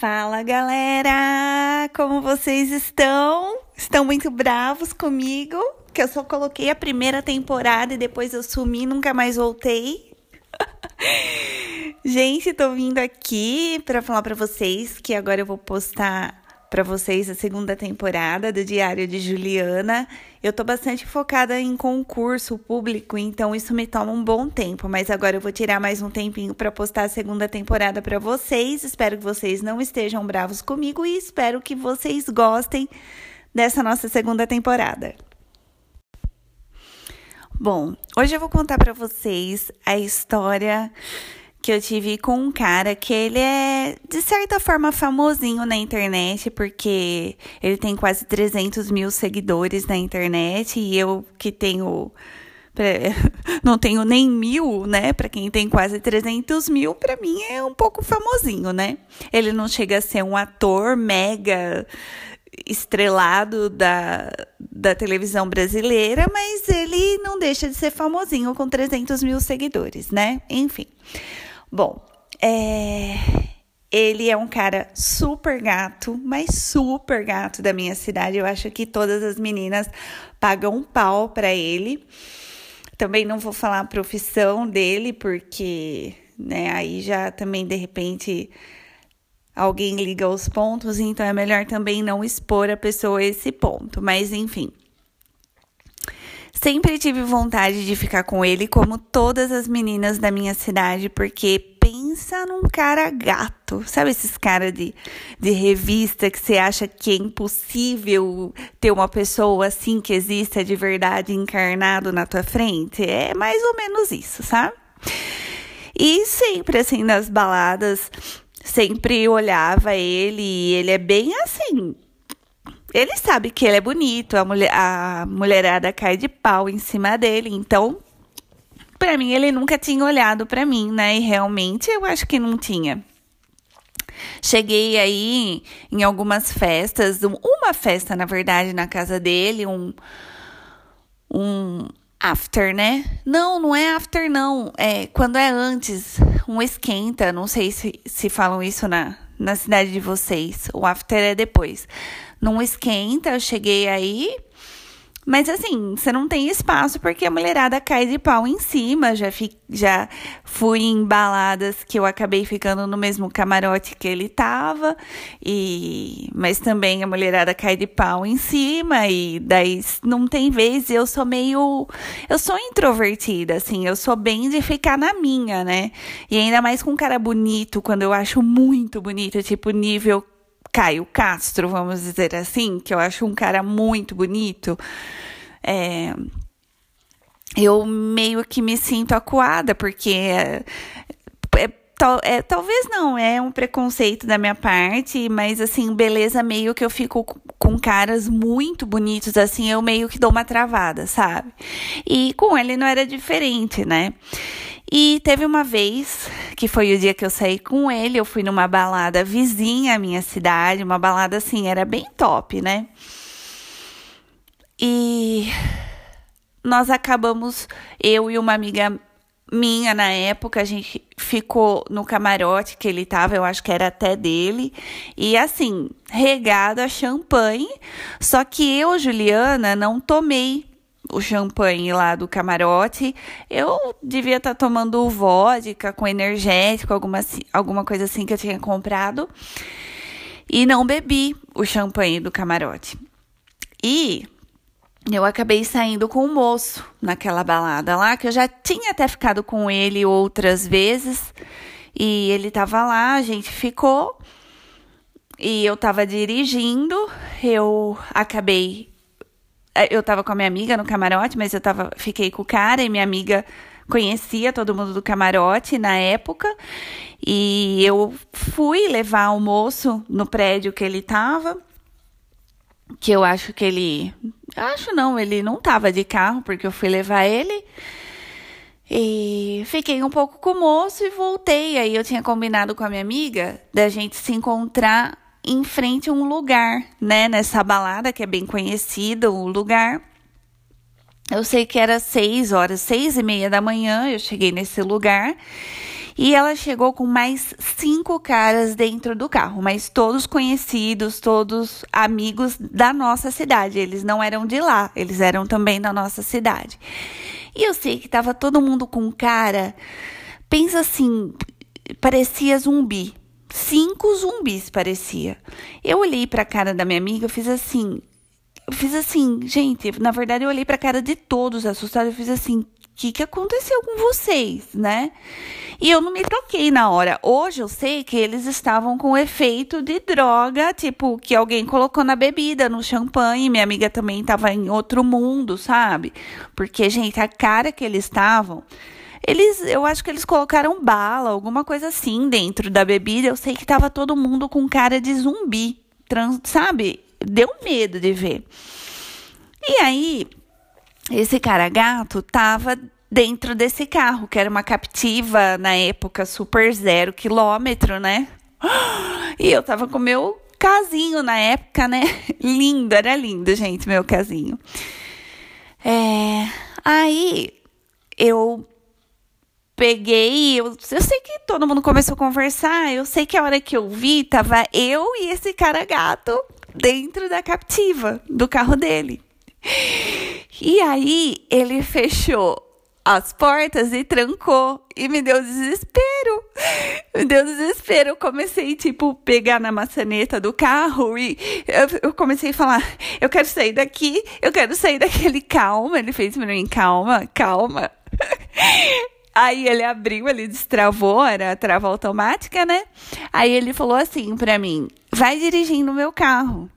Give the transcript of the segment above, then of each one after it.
Fala galera, como vocês estão? Estão muito bravos comigo? Que eu só coloquei a primeira temporada e depois eu sumi, nunca mais voltei. Gente, tô vindo aqui para falar para vocês que agora eu vou postar para vocês a segunda temporada do Diário de Juliana. Eu tô bastante focada em concurso público, então isso me toma um bom tempo, mas agora eu vou tirar mais um tempinho para postar a segunda temporada para vocês. Espero que vocês não estejam bravos comigo e espero que vocês gostem dessa nossa segunda temporada. Bom, hoje eu vou contar para vocês a história que eu tive com um cara que ele é, de certa forma, famosinho na internet, porque ele tem quase 300 mil seguidores na internet e eu que tenho. Não tenho nem mil, né? Para quem tem quase 300 mil, para mim é um pouco famosinho, né? Ele não chega a ser um ator mega estrelado da, da televisão brasileira, mas ele não deixa de ser famosinho com 300 mil seguidores, né? Enfim. Bom, é... ele é um cara super gato, mas super gato da minha cidade. Eu acho que todas as meninas pagam um pau para ele. Também não vou falar a profissão dele, porque né, aí já também de repente alguém liga os pontos, então é melhor também não expor a pessoa a esse ponto. Mas enfim. Sempre tive vontade de ficar com ele, como todas as meninas da minha cidade, porque pensa num cara gato. Sabe esses caras de, de revista que você acha que é impossível ter uma pessoa assim que exista de verdade encarnado na tua frente? É mais ou menos isso, sabe? E sempre assim nas baladas, sempre olhava ele e ele é bem assim, ele sabe que ele é bonito, a, mulher, a mulherada cai de pau em cima dele, então, para mim, ele nunca tinha olhado para mim, né? E realmente eu acho que não tinha. Cheguei aí em algumas festas, uma festa, na verdade, na casa dele, um, um after, né? Não, não é after, não. É quando é antes, um esquenta. Não sei se, se falam isso na, na cidade de vocês. O after é depois não esquenta, eu cheguei aí. Mas assim, você não tem espaço porque a mulherada cai de pau em cima. Já, fi, já fui em baladas que eu acabei ficando no mesmo camarote que ele tava. E, mas também a mulherada cai de pau em cima. E daí não tem vez. Eu sou meio. Eu sou introvertida, assim. Eu sou bem de ficar na minha, né? E ainda mais com um cara bonito, quando eu acho muito bonito, tipo nível Caio Castro, vamos dizer assim, que eu acho um cara muito bonito, é, eu meio que me sinto acuada, porque é, é, é, talvez não, é um preconceito da minha parte, mas assim, beleza, meio que eu fico com caras muito bonitos, assim, eu meio que dou uma travada, sabe? E com ele não era diferente, né? E teve uma vez, que foi o dia que eu saí com ele, eu fui numa balada vizinha à minha cidade, uma balada assim, era bem top, né? E nós acabamos, eu e uma amiga minha na época, a gente ficou no camarote que ele tava, eu acho que era até dele, e assim, regado a champanhe, só que eu, Juliana, não tomei o champanhe lá do camarote, eu devia estar tá tomando vodka com energético, alguma, alguma coisa assim que eu tinha comprado. E não bebi o champanhe do camarote. E eu acabei saindo com o moço naquela balada lá, que eu já tinha até ficado com ele outras vezes. E ele tava lá, a gente ficou. E eu tava dirigindo, eu acabei eu tava com a minha amiga no camarote, mas eu tava, fiquei com o cara e minha amiga conhecia todo mundo do camarote na época. E eu fui levar o moço no prédio que ele tava. Que eu acho que ele. Acho não, ele não tava de carro, porque eu fui levar ele. E fiquei um pouco com o moço e voltei. Aí eu tinha combinado com a minha amiga da gente se encontrar em frente a um lugar, né? Nessa balada que é bem conhecida, o lugar. Eu sei que era seis horas, seis e meia da manhã, eu cheguei nesse lugar. E ela chegou com mais cinco caras dentro do carro, mas todos conhecidos, todos amigos da nossa cidade. Eles não eram de lá, eles eram também da nossa cidade. E eu sei que tava todo mundo com cara. Pensa assim, parecia zumbi. Cinco zumbis parecia. Eu olhei para a cara da minha amiga, fiz assim, eu fiz assim, gente, na verdade eu olhei para a cara de todos assustados, eu fiz assim, o que, que aconteceu com vocês, né? E eu não me toquei na hora. Hoje eu sei que eles estavam com efeito de droga, tipo, que alguém colocou na bebida, no champanhe. Minha amiga também estava em outro mundo, sabe? Porque, gente, a cara que eles estavam. Eles, eu acho que eles colocaram bala, alguma coisa assim dentro da bebida. Eu sei que tava todo mundo com cara de zumbi, trans, sabe? Deu medo de ver. E aí, esse cara gato tava dentro desse carro, que era uma captiva na época super zero quilômetro, né? E eu tava com meu casinho na época, né? Lindo, era lindo, gente, meu casinho. É, aí eu peguei, eu, eu sei que todo mundo começou a conversar, eu sei que a hora que eu vi, tava eu e esse cara gato dentro da captiva do carro dele. E aí ele fechou as portas e trancou. E me deu desespero. Me deu desespero. Eu comecei, tipo, pegar na maçaneta do carro e eu, eu, comecei a falar: eu quero sair daqui, eu quero sair daquele. Calma. Ele fez pra mim: calma, calma. Aí ele abriu, ele destravou, era trava automática, né? Aí ele falou assim pra mim: vai dirigindo o meu carro.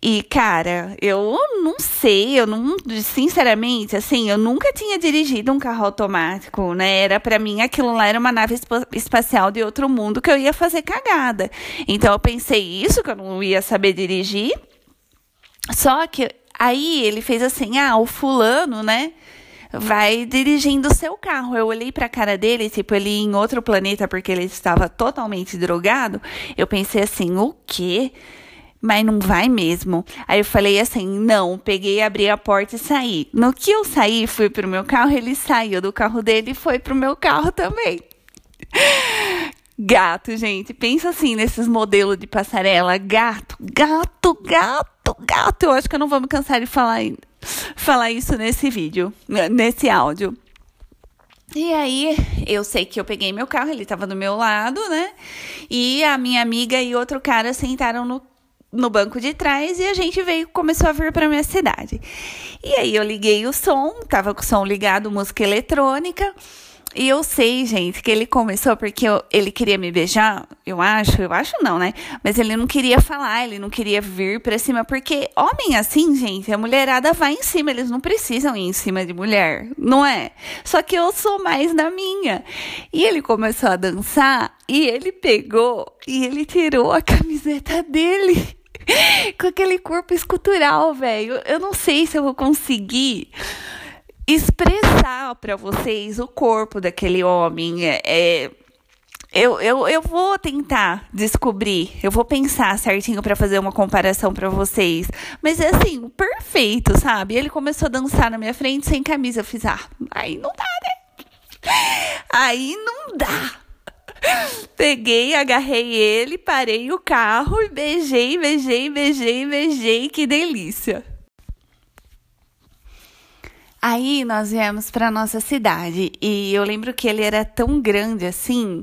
E, cara, eu não sei, eu não, sinceramente, assim, eu nunca tinha dirigido um carro automático, né? Era para mim aquilo lá era uma nave espacial de outro mundo que eu ia fazer cagada. Então eu pensei isso que eu não ia saber dirigir. Só que aí ele fez assim: "Ah, o fulano, né? Vai dirigindo o seu carro. Eu olhei para a cara dele, tipo, ele em outro planeta porque ele estava totalmente drogado. Eu pensei assim: "O quê?" mas não vai mesmo. Aí eu falei assim: não, peguei, abri a porta e saí. No que eu saí, fui pro meu carro, ele saiu do carro dele e foi pro meu carro também. Gato, gente, pensa assim nesses modelos de passarela. Gato, gato, gato, gato. Eu acho que eu não vou me cansar de falar, falar isso nesse vídeo, nesse áudio. E aí, eu sei que eu peguei meu carro, ele tava do meu lado, né? E a minha amiga e outro cara sentaram no no banco de trás e a gente veio começou a vir para minha cidade. E aí eu liguei o som, tava com o som ligado, música eletrônica. E eu sei, gente, que ele começou porque eu, ele queria me beijar, eu acho, eu acho não, né? Mas ele não queria falar, ele não queria vir pra cima, porque homem assim, gente, a mulherada vai em cima, eles não precisam ir em cima de mulher, não é? Só que eu sou mais da minha. E ele começou a dançar e ele pegou e ele tirou a camiseta dele. com aquele corpo escultural, velho. Eu não sei se eu vou conseguir expressar para vocês o corpo daquele homem. É, é, eu, eu, eu vou tentar descobrir, eu vou pensar certinho para fazer uma comparação para vocês. Mas é assim, perfeito, sabe? Ele começou a dançar na minha frente sem camisa. Eu fiz, ah, aí não dá, né? Aí não dá. Peguei, agarrei ele, parei o carro e beijei, beijei, beijei, beijei. Que delícia! Aí nós viemos para nossa cidade e eu lembro que ele era tão grande assim,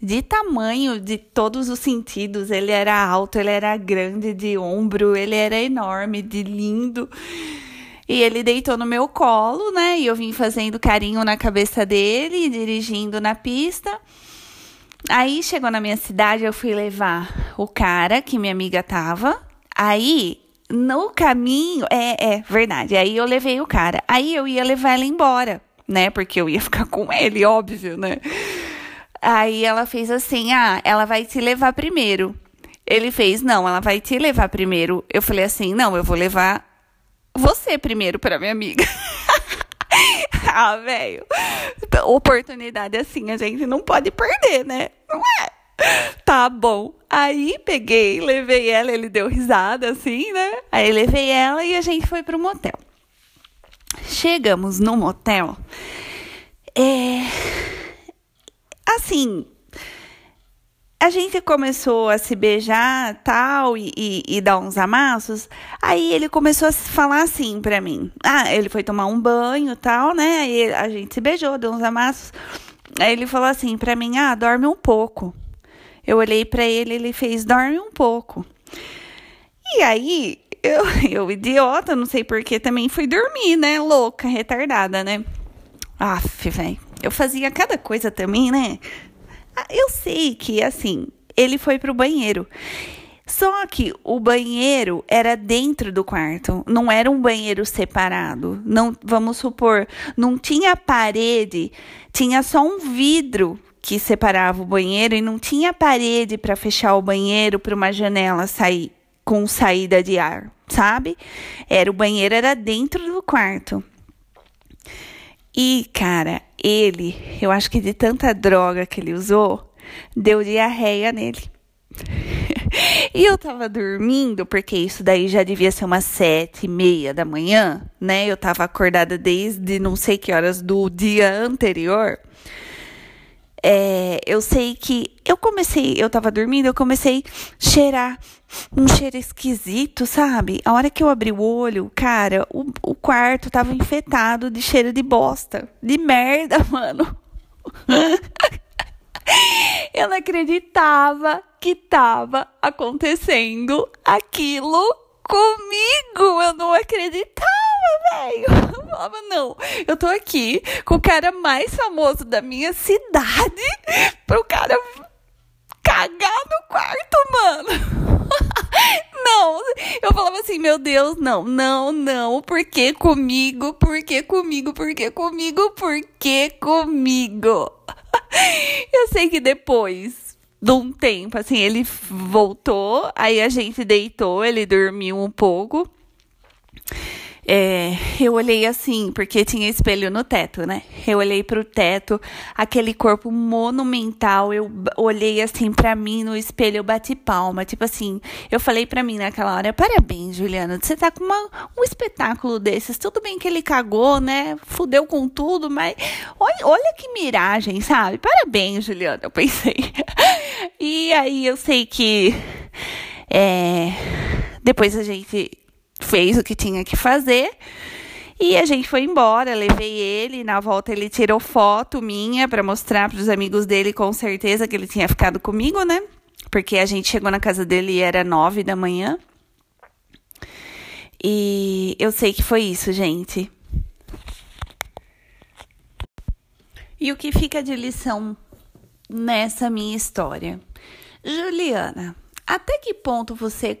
de tamanho, de todos os sentidos. Ele era alto, ele era grande de ombro, ele era enorme, de lindo. E ele deitou no meu colo, né? E eu vim fazendo carinho na cabeça dele, dirigindo na pista. Aí chegou na minha cidade, eu fui levar o cara que minha amiga tava. Aí, no caminho, é, é verdade. Aí eu levei o cara. Aí eu ia levar ela embora, né? Porque eu ia ficar com ele, óbvio, né? Aí ela fez assim: ah, ela vai te levar primeiro. Ele fez: não, ela vai te levar primeiro. Eu falei assim: não, eu vou levar você primeiro para minha amiga. ah, velho. Oportunidade assim a gente não pode perder, né? Não é? Tá bom. Aí peguei, levei ela, ele deu risada assim, né? Aí levei ela e a gente foi pro motel. Chegamos no motel. É. assim, a gente começou a se beijar tal e, e, e, dar uns amassos. Aí ele começou a falar assim pra mim. Ah, ele foi tomar um banho tal, né? Aí a gente se beijou, deu uns amassos. Aí ele falou assim pra mim: Ah, dorme um pouco. Eu olhei para ele, ele fez: Dorme um pouco. E aí, eu, eu idiota, não sei porquê, também fui dormir, né? Louca, retardada, né? Aff, velho. Eu fazia cada coisa também, né? Ah, eu sei que, assim, ele foi pro banheiro. Só que o banheiro era dentro do quarto, não era um banheiro separado. Não, vamos supor, não tinha parede, tinha só um vidro que separava o banheiro e não tinha parede para fechar o banheiro para uma janela sair com saída de ar, sabe? Era o banheiro era dentro do quarto. E, cara, ele, eu acho que de tanta droga que ele usou, deu diarreia nele. e eu tava dormindo, porque isso daí já devia ser umas sete e meia da manhã, né? Eu tava acordada desde não sei que horas do dia anterior. É, eu sei que eu comecei, eu tava dormindo, eu comecei a cheirar um cheiro esquisito, sabe? A hora que eu abri o olho, cara, o, o quarto tava infetado de cheiro de bosta, de merda, mano. eu não acreditava que tava acontecendo aquilo comigo. Eu não acreditava, velho. Eu falava, não, eu tô aqui com o cara mais famoso da minha cidade pro cara cagar no quarto, mano. não, eu falava assim, meu Deus, não, não, não, por que comigo? Por que comigo? Por que comigo? Por que comigo? eu sei que depois de um tempo, assim, ele voltou, aí a gente deitou, ele dormiu um pouco. É, eu olhei assim, porque tinha espelho no teto, né? Eu olhei pro teto, aquele corpo monumental. Eu olhei assim para mim no espelho, eu bati palma. Tipo assim, eu falei para mim naquela hora: parabéns, Juliana, você tá com uma, um espetáculo desses. Tudo bem que ele cagou, né? Fudeu com tudo, mas olha, olha que miragem, sabe? Parabéns, Juliana, eu pensei. e aí eu sei que. É, depois a gente fez o que tinha que fazer. E a gente foi embora, levei ele, na volta ele tirou foto minha para mostrar para os amigos dele com certeza que ele tinha ficado comigo, né? Porque a gente chegou na casa dele e era nove da manhã. E eu sei que foi isso, gente. E o que fica de lição nessa minha história? Juliana, até que ponto você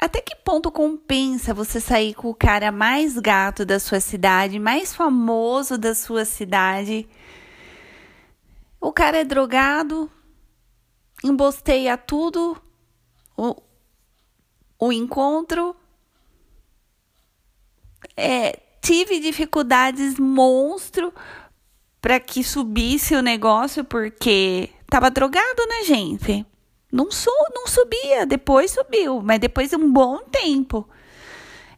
até que ponto compensa você sair com o cara mais gato da sua cidade, mais famoso da sua cidade? O cara é drogado, embosteia tudo, o, o encontro. É, tive dificuldades monstro para que subisse o negócio porque tava drogado, né, gente? Não, su não subia, depois subiu, mas depois de um bom tempo.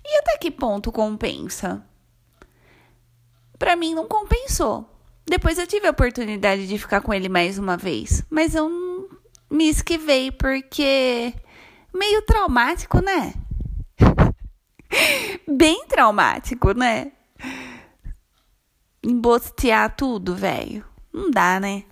E até que ponto compensa? Para mim não compensou. Depois eu tive a oportunidade de ficar com ele mais uma vez, mas eu me esquivei porque meio traumático, né? Bem traumático, né? Embostear tudo, velho. Não dá, né?